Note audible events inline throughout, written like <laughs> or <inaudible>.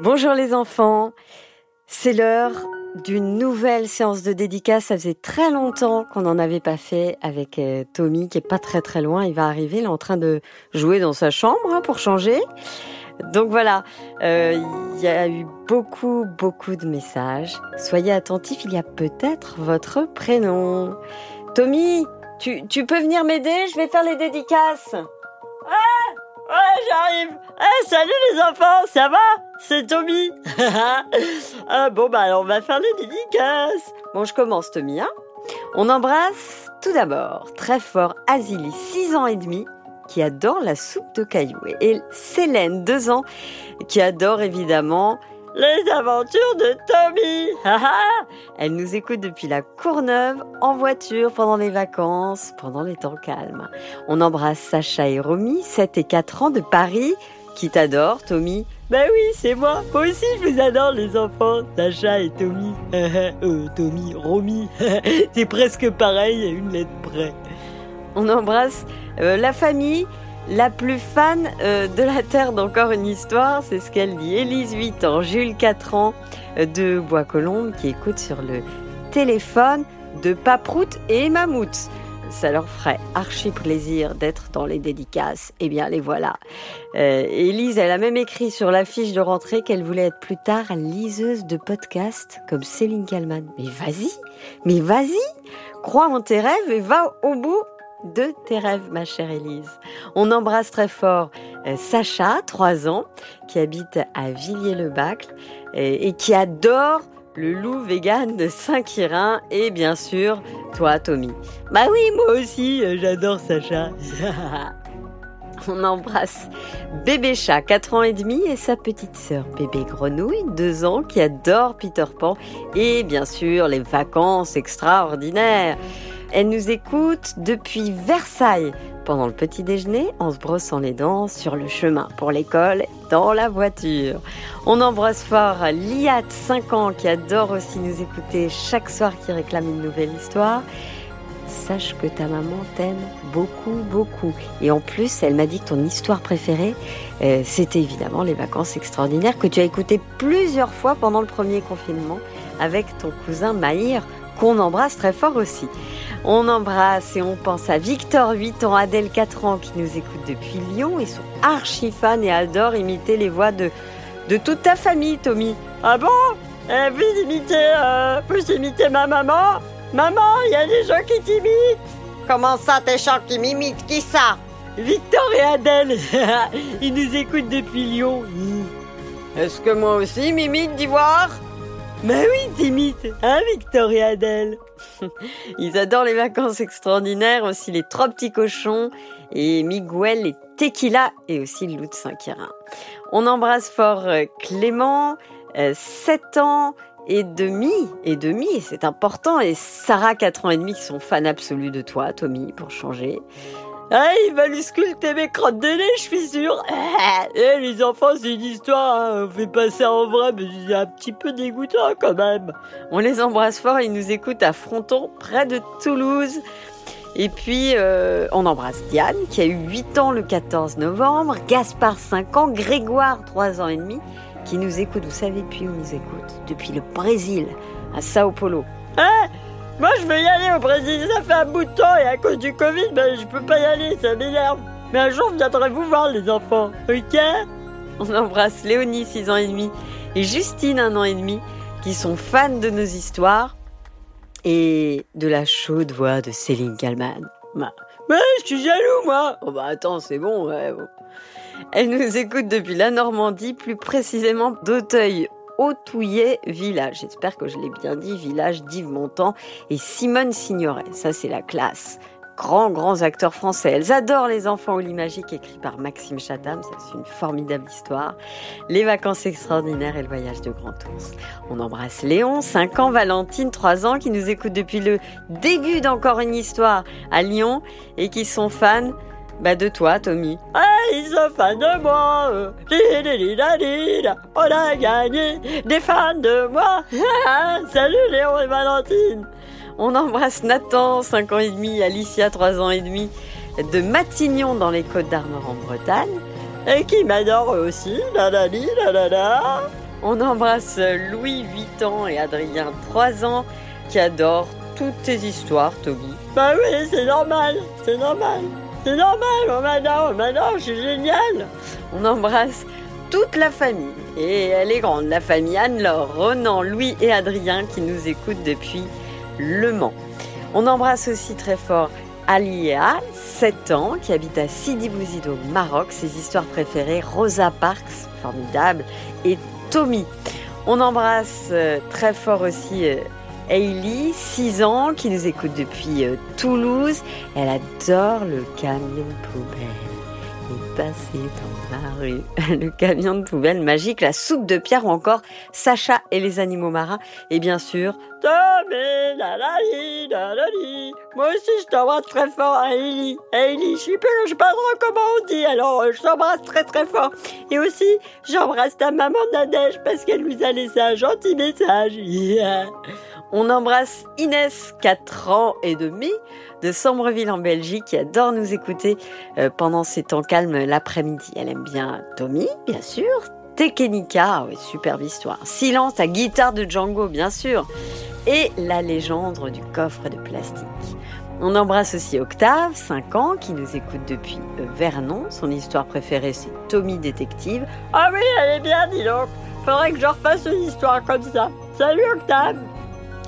Bonjour les enfants, c'est l'heure d'une nouvelle séance de dédicace. Ça faisait très longtemps qu'on n'en avait pas fait avec euh, Tommy qui est pas très très loin. Il va arriver, il est en train de jouer dans sa chambre hein, pour changer. Donc voilà, euh, il y a eu beaucoup beaucoup de messages. Soyez attentifs, il y a peut-être votre prénom. Tommy, tu, tu peux venir m'aider? Je vais faire les dédicaces. Ah Ouais, j'arrive. Eh, salut les enfants, ça va? C'est Tommy. <laughs> ah, bon, bah alors on va faire les dédicaces. Bon, je commence Tommy. Hein on embrasse tout d'abord très fort Azili, 6 ans et demi, qui adore la soupe de cailloux. Et Célène, 2 ans, qui adore évidemment les aventures de Tommy. Elle nous écoute depuis la Courneuve, en voiture, pendant les vacances, pendant les temps calmes. On embrasse Sacha et Romy, 7 et 4 ans de Paris, qui t'adorent, Tommy. Ben oui, c'est moi. Moi aussi, je vous adore, les enfants. Sacha et Tommy. euh, Tommy, Romy. c'est presque pareil à une lettre près. On embrasse euh, la famille la plus fan euh, de la Terre d'encore une histoire, c'est ce qu'elle dit. Élise 8 ans, Jules 4 ans euh, de Bois-Colombes qui écoute sur le téléphone de Paprout et Mammouth. Ça leur ferait archi plaisir d'être dans les dédicaces. Eh bien, les voilà. Euh, Élise, elle a même écrit sur l'affiche de rentrée qu'elle voulait être plus tard liseuse de podcast comme Céline Kallmann. Mais vas-y, mais vas-y, crois en tes rêves et va au bout de tes rêves, ma chère Élise. On embrasse très fort euh, Sacha, 3 ans, qui habite à Villiers-le-Bacle et, qui adore le loup vegan de Saint-Quirin et bien sûr, toi, Tommy. Bah oui, moi aussi, euh, j'adore Sacha. <laughs> On embrasse bébé chat, 4 ans et demi, et sa petite sœur bébé grenouille, 2 ans, qui adore Peter Pan, et bien sûr les vacances extraordinaires. Elle nous écoute depuis Versailles pendant le petit déjeuner en se brossant les dents sur le chemin pour l'école dans la voiture. On embrasse fort Liat, 5 ans, qui adore aussi nous écouter chaque soir qui réclame une nouvelle histoire. Sache que ta maman t'aime beaucoup, beaucoup. Et en plus, elle m'a dit que ton histoire préférée, euh, c'était évidemment les vacances extraordinaires que tu as écoutées plusieurs fois pendant le premier confinement avec ton cousin Maïr, qu'on embrasse très fort aussi. On embrasse et on pense à Victor, 8 ans, Adèle, 4 ans, qui nous écoute depuis Lyon. Ils sont archi fans et adorent imiter les voix de, de toute ta famille, Tommy. Ah bon? Eh, Vous imitez, euh, vous imitez ma maman? Maman, il y a des gens qui t'imitent Comment ça, tes gens qui m'imitent? Qui ça? Victor et Adèle <laughs> Ils nous écoutent depuis Lyon. Est-ce que moi aussi m'imite d'ivoire mais oui, t'imites, hein, Victor et Adèle <laughs> Ils adorent les vacances extraordinaires, aussi les trois petits cochons, et Miguel et Tequila, et aussi le loup de Saint-Quirin. On embrasse fort euh, Clément, 7 euh, ans et demi, et demi, c'est important, et Sarah, 4 ans et demi, qui sont fans absolus de toi, Tommy, pour changer. Ah, il va lui sculpter mes crottes de nez, je suis sûr. <laughs> Eh, les enfants, c'est une histoire, hein. on fait passer en vrai, mais c'est un petit peu dégoûtant quand même. On les embrasse fort, ils nous écoutent à Fronton, près de Toulouse. Et puis, euh, on embrasse Diane, qui a eu 8 ans le 14 novembre, Gaspard, 5 ans, Grégoire, 3 ans et demi, qui nous écoute, vous savez depuis où nous écoute Depuis le Brésil, à Sao Paulo. Ah moi, je veux y aller au Brésil, ça fait un bout de temps et à cause du Covid, ben, je peux pas y aller, ça m'énerve. Mais un jour, je viendrai vous voir, les enfants, ok? On embrasse Léonie, 6 ans et demi, et Justine, 1 an et demi, qui sont fans de nos histoires et de la chaude voix de Céline Kallmann. Bah, je suis jaloux, moi Oh bah attends, c'est bon, ouais. Elle nous écoute depuis la Normandie, plus précisément d'Auteuil Autouillet Village. J'espère que je l'ai bien dit, village d'Yves Montand et Simone Signoret. Ça, c'est la classe. Grands, grands acteurs français. Elles adorent les enfants au lit magique, écrit par Maxime Chatham. C'est une formidable histoire. Les vacances extraordinaires et le voyage de Grand Ours. On embrasse Léon, 5 ans, Valentine, 3 ans, qui nous écoute depuis le début d'Encore une histoire à Lyon et qui sont fans bah de toi, Tommy. Ah, ils sont fans de moi. On a gagné des fans de moi. <laughs> Salut Léon et Valentine. On embrasse Nathan, 5 ans et demi, Alicia, 3 ans et demi, de Matignon dans les Côtes d'Armor en Bretagne. Et qui m'adore aussi. La la la la la. On embrasse Louis, 8 ans, et Adrien, 3 ans, qui adorent toutes tes histoires, Toby. Bah oui, c'est normal, c'est normal. C'est normal, on m'adore, on m'adore, je. On embrasse toute la famille. Et elle est grande, la famille Anne-Laure, Ronan, Louis et Adrien qui nous écoutent depuis Le Mans. On embrasse aussi très fort Alia, 7 ans, qui habite à Sidi Bouzid au Maroc. Ses histoires préférées, Rosa Parks, formidable, et Tommy. On embrasse euh, très fort aussi Hailey, 6 ans, qui nous écoute depuis euh, Toulouse. Elle adore le camion poubelle. Et passer dans la rue. <laughs> le camion de poubelle magique, la soupe de pierre ou encore Sacha et les animaux marins. Et bien sûr. Moi aussi, je t'embrasse très fort, Hailey. Hailey, je sais pas, je sais pas comment on dit, alors euh, je t'embrasse très très fort. Et aussi, j'embrasse ta maman Nadège parce qu'elle nous a laissé un gentil message. Yeah. On embrasse Inès, 4 ans et demi, de Sambreville en Belgique, qui adore nous écouter euh, pendant ces temps calmes l'après-midi. Elle aime bien Tommy, bien sûr, Tekenika, oui, superbe histoire. Silence, ta guitare de Django, bien sûr. Et la légende du coffre de plastique. On embrasse aussi Octave, 5 ans, qui nous écoute depuis euh, Vernon. Son histoire préférée, c'est Tommy Détective. Ah oui, elle est bien, dis donc. Faudrait que je refasse une histoire comme ça. Salut Octave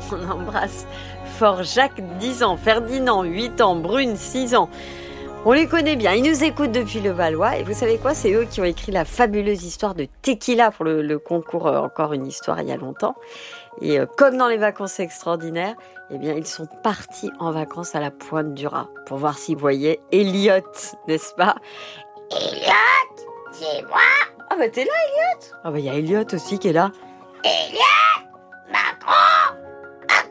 <laughs> on embrasse fort Jacques, 10 ans, Ferdinand, 8 ans, Brune, 6 ans. On les connaît bien, ils nous écoutent depuis le Valois et vous savez quoi, c'est eux qui ont écrit la fabuleuse histoire de Tequila pour le, concours euh, Encore une histoire il y a longtemps. Et euh, comme dans les vacances extraordinaires, eh bien ils sont partis en vacances à la pointe du Raz pour voir s'ils voyaient Elliot, n'est-ce pas? Elliot, c'est moi Ah bah t'es là Elliot Ah bah il y a Elliot aussi qui est là. Elliot Macron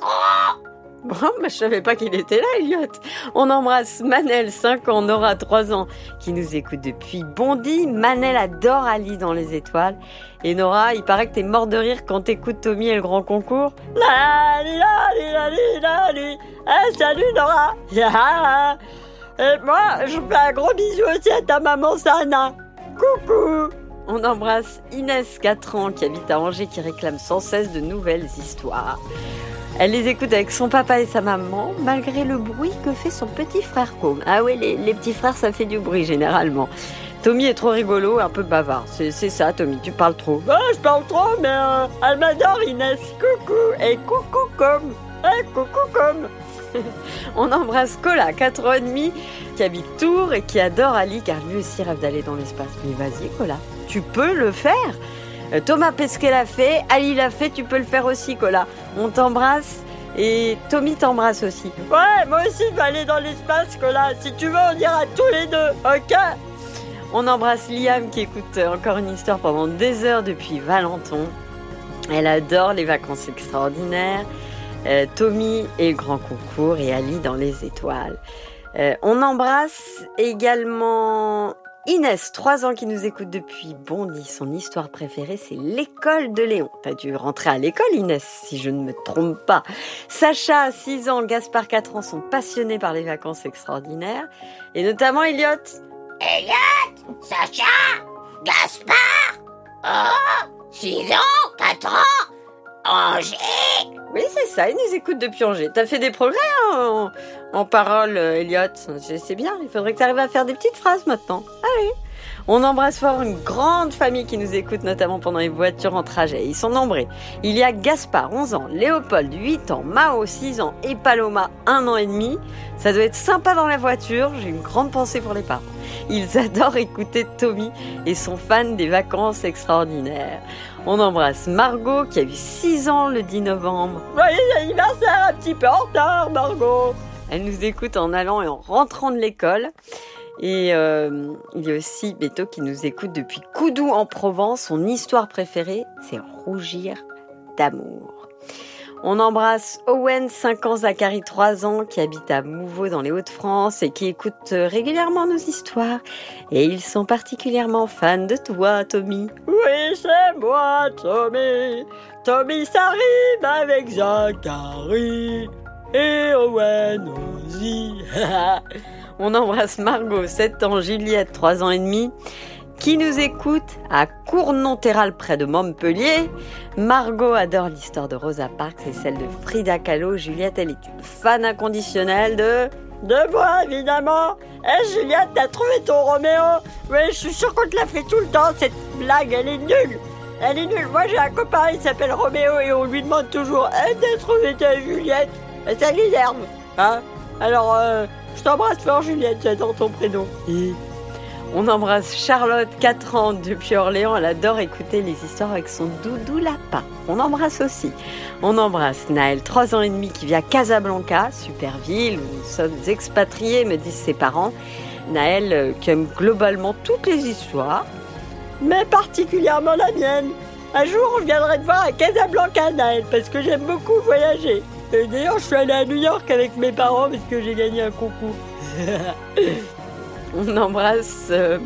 <laughs> Bon, bah, je savais pas qu'il était là, Elliot. On embrasse Manel, 5 ans, Nora, 3 ans, qui nous écoute depuis Bondy. Manel adore Ali dans les étoiles. Et Nora, il paraît que t'es mort de rire quand t'écoutes Tommy et le grand concours. Lali, lali, lali, lali. Eh, salut Nora. <laughs> Et moi, je fais un gros bisou aussi à ta maman Sana. Coucou. On embrasse Inès, 4 ans, qui habite à Angers, qui réclame sans cesse de nouvelles histoires. Elle les écoute avec son papa et sa maman, malgré le bruit que fait son petit frère Com. Ah oui, les, petits frères, ça fait du bruit généralement. Tommy est trop rigolo, un peu bavard. C'est ça, Tommy, tu parles trop. Bah, je parle trop, mais euh, elle m'adore, Inès. Coucou, et coucou comme. Et coucou comme. <laughs> On embrasse Cola, 4 ans et demi, qui habite Tours et qui adore Ali, car lui aussi rêve d'aller dans l'espace. Mais vas-y, Cola, tu peux le faire. Euh, Thomas Pesquet l'a fait, Ali l'a fait, tu peux le faire aussi, Cola. On t'embrasse et Tommy t'embrasse aussi. Ouais, moi aussi, je vais aller dans l'espace, Cola. Si tu veux, on ira tous les deux, ok? On embrasse Liam qui écoute encore une histoire pendant des heures depuis Valenton. Elle adore les vacances extraordinaires. Euh, Tommy et le grand concours et Ali dans les étoiles. Euh, on embrasse également Inès, 3 ans qui nous écoute depuis Bondy, son histoire préférée c'est l'école de Léon. T'as dû rentrer à l'école Inès, si je ne me trompe pas. Sacha, 6 ans, Gaspard, 4 ans sont passionnés par les vacances extraordinaires. Et notamment Elliot. Elliot Sacha Gaspard Oh 6 ans 4 ans Angers Oui, c'est ça, ils nous écoutent depuis Angers. T'as fait des progrès hein, en, parole, euh, Elliot. C'est bien, il faudrait que tu arrives à faire des petites phrases maintenant. Allez on embrasse fort une grande famille qui nous écoute, notamment pendant les voitures en trajet. Ils sont nombreux. Il y a Gaspard, 11 ans, Léopold, 8 ans, Mao, 6 ans et Paloma, 1 an et demi. Ça doit être sympa dans la voiture. J'ai une grande pensée pour les parents. Ils adorent écouter Tommy et sont fans des vacances extraordinaires. On embrasse Margot qui a eu 6 ans le 10 novembre. Joyeux anniversaire un petit peu en retard, Margot. Elle nous écoute en allant et en rentrant de l'école. Et euh, il y a aussi Beto qui nous écoute depuis Coudou en Provence. Son histoire préférée, c'est Rougir d'amour. On embrasse Owen, 5 ans, Zachary, 3 ans, qui habite à Mouveau dans les Hauts-de-France et qui écoute régulièrement nos histoires. Et ils sont particulièrement fans de toi, Tommy. Oui, c'est moi, Tommy. Tommy s'arrive avec Zachary et Owen aussi. <laughs> On embrasse Margot, 7 ans, Juliette, 3 ans et demi qui nous écoute à Cournon-Terral près de Montpellier. Margot adore l'histoire de Rosa Parks et celle de Frida Kahlo. Juliette, elle est une fan inconditionnelle de... De moi, évidemment? Eh Juliette, t'as trouvé ton Roméo? Oui, je suis sûr qu'on te l'a fait tout le temps, cette blague, elle est nulle Elle est nulle Moi, j'ai un copain, il s'appelle Roméo, et on lui demande toujours Eh, t'as trouvé ta Juliette? Ça l'énerve, hein? Alors, euh, je t'embrasse fort, Juliette, j'adore ton prénom. On embrasse Charlotte, 4 ans, depuis Orléans. Elle adore écouter les histoires avec son doudou lapin. On embrasse aussi. On embrasse Naël, 3 ans et demi, qui vit à Casablanca, super ville, où nous sommes expatriés, me disent ses parents. Naël, euh, qui aime globalement toutes les histoires. Mais particulièrement la mienne. Un jour, je viendrai te voir à Casablanca, Naël, parce que j'aime beaucoup voyager. D'ailleurs, je suis allé à New York avec mes parents parce que j'ai gagné un concours. <laughs> <laughs> On embrasse euh,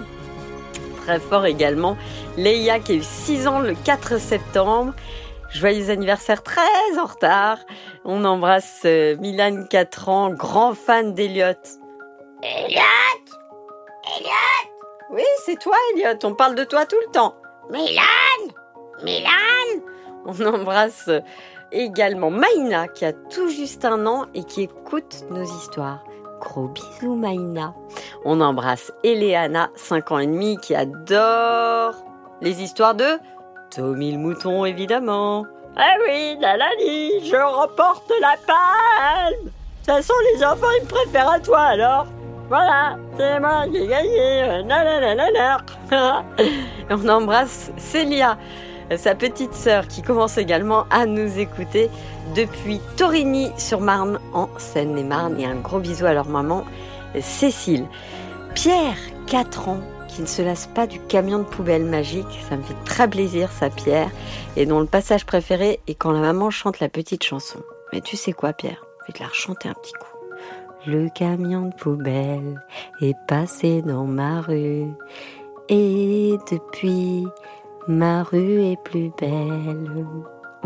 très fort également Leia qui a eu 6 ans le 4 septembre. Joyeux anniversaire très en retard. On embrasse euh, Milan 4 ans, grand fan d'Eliott. Elliot Elliot Oui, c'est toi Elliot, on parle de toi tout le temps. Milan Milan On embrasse euh, également Maïna qui a tout juste un an et qui écoute nos histoires. Gros bisous Maïna. On embrasse Eleana, 5 ans et demi, qui adore les histoires de Tommy le mouton évidemment. Ah oui, Nalani, je remporte la palme De toute façon, les enfants, ils me préfèrent à toi, alors Voilà, c'est moi qui ai gagné. <laughs> On embrasse Célia, sa petite sœur, qui commence également à nous écouter depuis Torigny-sur-Marne, en Seine-et-Marne. Et un gros bisou à leur maman, Cécile. Pierre, 4 ans, qui ne se lasse pas du camion de poubelle magique. Ça me fait très plaisir, ça, Pierre. Et dont le passage préféré est quand la maman chante la petite chanson. Mais tu sais quoi, Pierre? Je vais te la rechanter un petit coup. Le camion de poubelle est passé dans ma rue. Et depuis, ma rue est plus belle.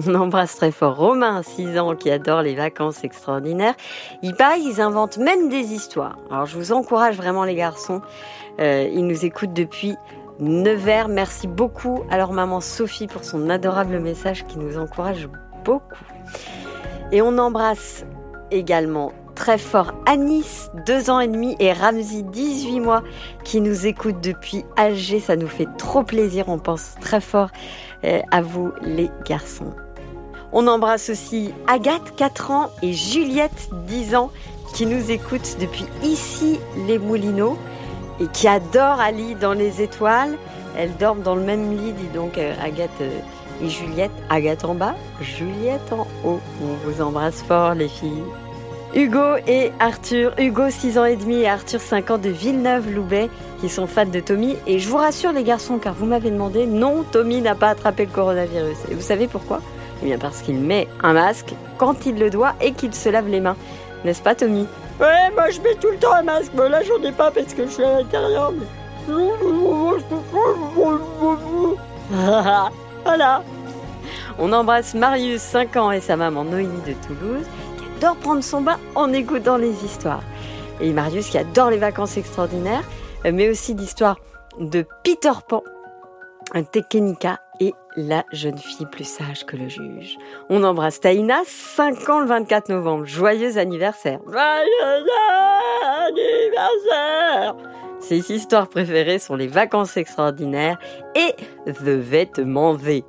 On embrasse très fort Romain, 6 ans, qui adore les vacances extraordinaires. Il paraît qu'ils inventent même des histoires. Alors je vous encourage vraiment les garçons. Euh, ils nous écoutent depuis Nevers. Merci beaucoup à leur maman Sophie pour son adorable message qui nous encourage beaucoup. Et on embrasse également très fort Anis, 2 ans et demi, et Ramzi, 18 mois, qui nous écoutent depuis Alger. Ça nous fait trop plaisir. On pense très fort euh, à vous, les garçons. On embrasse aussi Agathe, 4 ans, et Juliette, 10 ans, qui nous écoutent depuis ici, les Moulineaux, et qui adorent Ali dans les étoiles. Elles dorment dans le même lit, dis donc, euh, Agathe euh, et Juliette. Agathe en bas, Juliette en haut. On vous embrasse fort, les filles. Hugo et Arthur, Hugo 6 ans et demi et Arthur 5 ans de Villeneuve-Loubet qui sont fans de Tommy. Et je vous rassure les garçons car vous m'avez demandé, non, Tommy n'a pas attrapé le coronavirus. Et vous savez pourquoi? Eh bien parce qu'il met un masque quand il le doit et qu'il se lave les mains. N'est-ce pas Tommy? Ouais, moi je mets tout le temps un masque, mais là j'en ai pas parce que je suis à l'intérieur. mais- <laughs> voilà. On embrasse Marius 5 ans et sa maman Noémie de Toulouse adore prendre son bain en écoutant les histoires. Et Marius qui adore les vacances extraordinaires, euh, mais aussi l'histoire de Peter Pan, un Tekenika et la jeune fille plus sage que le juge. On embrasse Taïna, 5 ans le 24 novembre. Joyeux anniversaire. Joyeux anniversaire Ses histoires préférées sont les vacances extraordinaires et The Vêtement V.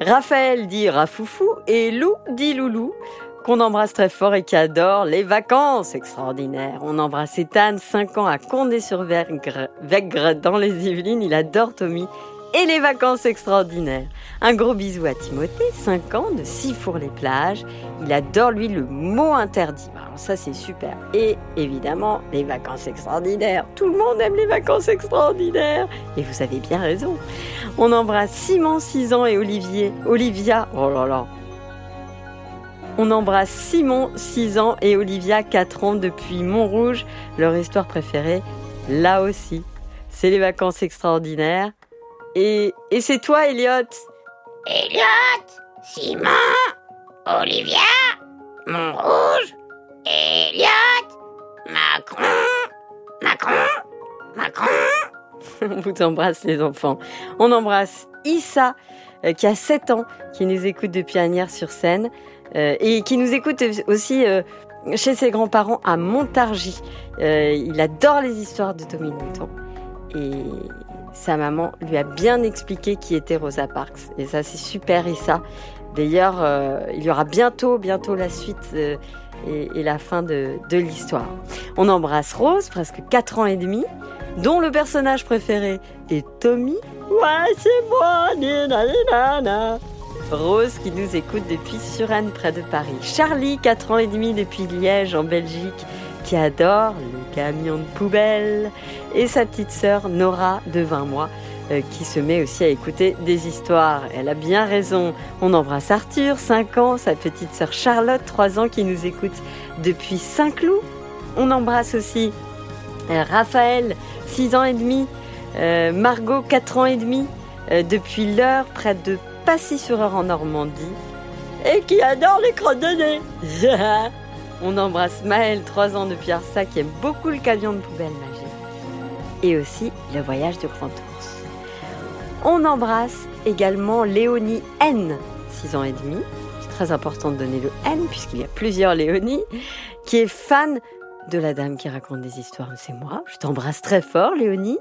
Raphaël dit Rafoufou et Lou dit Loulou, qu'on embrasse très fort et qui adore les vacances extraordinaires. On embrasse Ethan, 5 ans à Condé-sur-Vègre, Vègre dans les Yvelines. Il adore Tommy et les vacances extraordinaires. Un gros bisou à Timothée, 5 ans, de Sifour-les-Plages. Il adore, lui, le mot interdit. Alors ça, c'est super. Et évidemment, les vacances extraordinaires. Tout le monde aime les vacances extraordinaires. Et vous avez bien raison. On embrasse Simon, 6 ans, et Olivier, Olivia, oh là là. On embrasse Simon, 6 ans, et Olivia, 4 ans, depuis Montrouge. Leur histoire préférée, là aussi, c'est les vacances extraordinaires. Et, et c'est toi, Elliot? Elliot Simon Olivia Montrouge Elliot Macron Macron Macron <laughs> On vous embrasse les enfants. On embrasse Issa qui a 7 ans, qui nous écoute depuis Agnières-sur-Seine euh, et qui nous écoute aussi euh, chez ses grands-parents à Montargis. il adore les histoires de Tommy Newton et sa maman lui a bien expliqué qui était Rosa Parks. Et ça, c'est super, Issa. D'ailleurs, il y aura bientôt, bientôt la suite et, la fin de, de l'histoire. On embrasse Rose, presque 4 ans et demi, dont le personnage préféré est Tommy. Ouais, c'est moi, nina, nina, Rose qui nous écoute depuis Suresnes près de Paris. Charlie, 4 ans et demi depuis Liège en Belgique, qui adore le camion de poubelle. Et sa petite sœur Nora de 20 mois euh, qui se met aussi à écouter des histoires. Elle a bien raison. On embrasse Arthur, 5 ans, sa petite sœur Charlotte, 3 ans, qui nous écoute depuis Saint-Cloud. On embrasse aussi euh, Raphaël, 6 ans et demi, euh, Margot, 4 ans et demi, depuis l'heure près de Passy-sur-Eure en Normandie. Et qui adore les de nez. <laughs> On embrasse Maël, 3 ans depuis Arsa, qui aime beaucoup le camion de poubelle magique. Et aussi le voyage de Grand Ours. On embrasse également Léonie N, 6 ans et demi. C'est très important de donner le N puisqu'il y a plusieurs Léonie, qui est fan de la dame qui raconte des histoires. C'est moi, je t'embrasse très fort Léonie.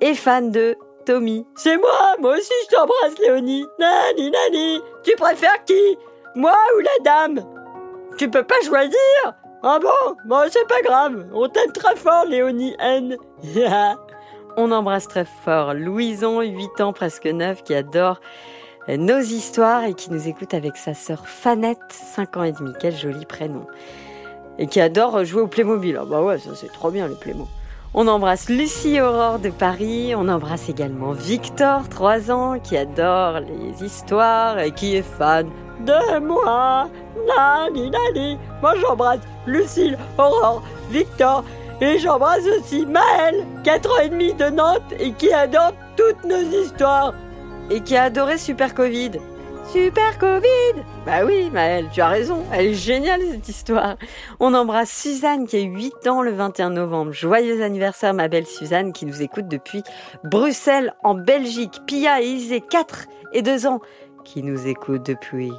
Et fan de Tommy. C'est moi, moi aussi je t'embrasse Léonie. Nani, nani, tu préfères qui? Moi ou la dame? Tu peux pas choisir Ah bon? Bon, c'est pas grave, on t'aime très fort Léonie N. <laughs> On embrasse très fort Louison, 8 ans, presque 9, qui adore nos histoires et qui nous écoute avec sa sœur Fanette, 5 ans et demi. Quel joli prénom. Et qui adore jouer au Playmobil. Ah bah ouais, ça c'est trop bien les Playmobil. On embrasse Lucie Aurore de Paris. On embrasse également Victor, 3 ans, qui adore les histoires et qui est fan de moi. Nani, nani. Moi j'embrasse Lucille, Aurore, Victor et j'embrasse aussi Maël, 4 ans et demi de Nantes et qui adore toutes nos histoires. Et qui a adoré Super Covid. Super Covid Bah oui, Maël, tu as raison, elle est géniale cette histoire. On embrasse Suzanne qui a 8 ans le 21 novembre. Joyeux anniversaire ma belle Suzanne qui nous écoute depuis Bruxelles en Belgique. Pia et Isée, 4 et 2 ans, qui nous écoutent depuis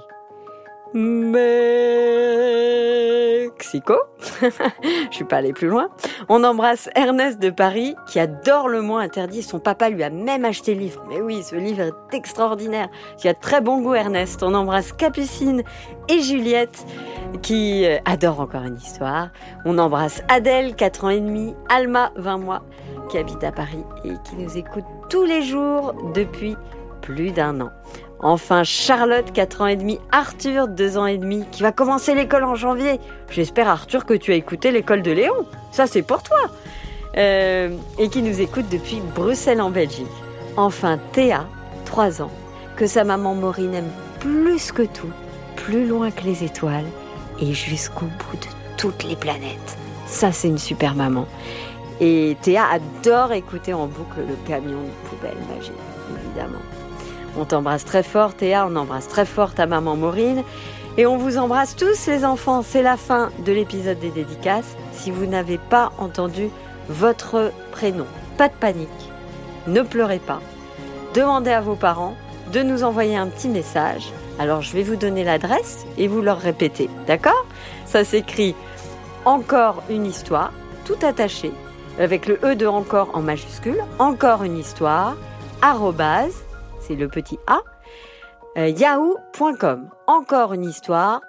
Mexico. <laughs> Je suis pas allée plus loin. On embrasse Ernest de Paris qui adore le mot interdit. Son papa lui a même acheté le livre. Mais oui, ce livre est extraordinaire. Tu as très bon goût Ernest. On embrasse Capucine et Juliette qui euh, adorent encore une histoire. On embrasse Adèle, 4 ans et demi, Alma, 20 mois, qui habite à Paris et qui nous écoute tous les jours depuis plus d'un an. Enfin, Charlotte, 4 ans et demi, Arthur, 2 ans et demi, qui va commencer l'école en janvier. J'espère, Arthur, que tu as écouté l'école de Léon. Ça, c'est pour toi. Euh, et qui nous écoute depuis Bruxelles en Belgique. Enfin, Théa, 3 ans, que sa maman Maureen aime plus que tout, plus loin que les étoiles et jusqu'au bout de toutes les planètes. Ça, c'est une super maman. Et Théa adore écouter en boucle le camion de poubelle magique, évidemment. On t'embrasse très fort Théa, on embrasse très fort ta maman Maureen. Et on vous embrasse tous les enfants. C'est la fin de l'épisode des dédicaces. Si vous n'avez pas entendu votre prénom, pas de panique. Ne pleurez pas. Demandez à vos parents de nous envoyer un petit message. Alors je vais vous donner l'adresse et vous leur répétez. D'accord? Ça s'écrit encore une histoire, tout attaché, avec le E de encore en majuscule. Encore une histoire, arrobase c'est le petit A, euh, yahoo.com. Encore une histoire,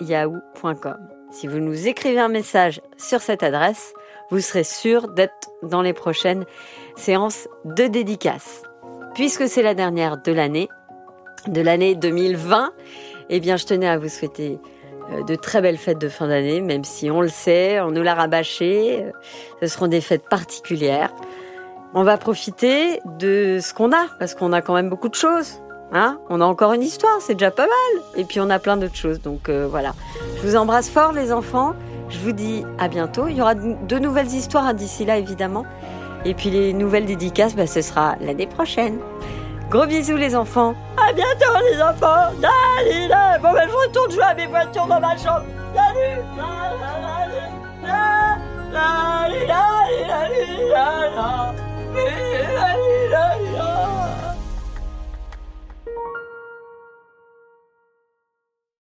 yahoo.com. Si vous nous écrivez un message sur cette adresse, vous serez sûr d'être dans les prochaines séances de dédicaces. Puisque c'est la dernière de l'année, de l'année 2020, eh bien, je tenais à vous souhaiter euh, de très belles fêtes de fin d'année, même si on le sait, on nous l'a rabâché. Euh, ce seront des fêtes particulières. On va profiter de ce qu'on a, parce qu'on a quand même beaucoup de choses. Hein on a encore une histoire, c'est déjà pas mal. Et puis on a plein d'autres choses. Donc euh, voilà. Je vous embrasse fort les enfants. Je vous dis à bientôt. Il y aura de nouvelles histoires d'ici là évidemment. Et puis les nouvelles dédicaces, bah, ce sera l'année prochaine. Gros bisous les enfants. À bientôt les enfants. Allez, Bon ben je retourne jouer à mes voitures dans ma chambre. Salut. La.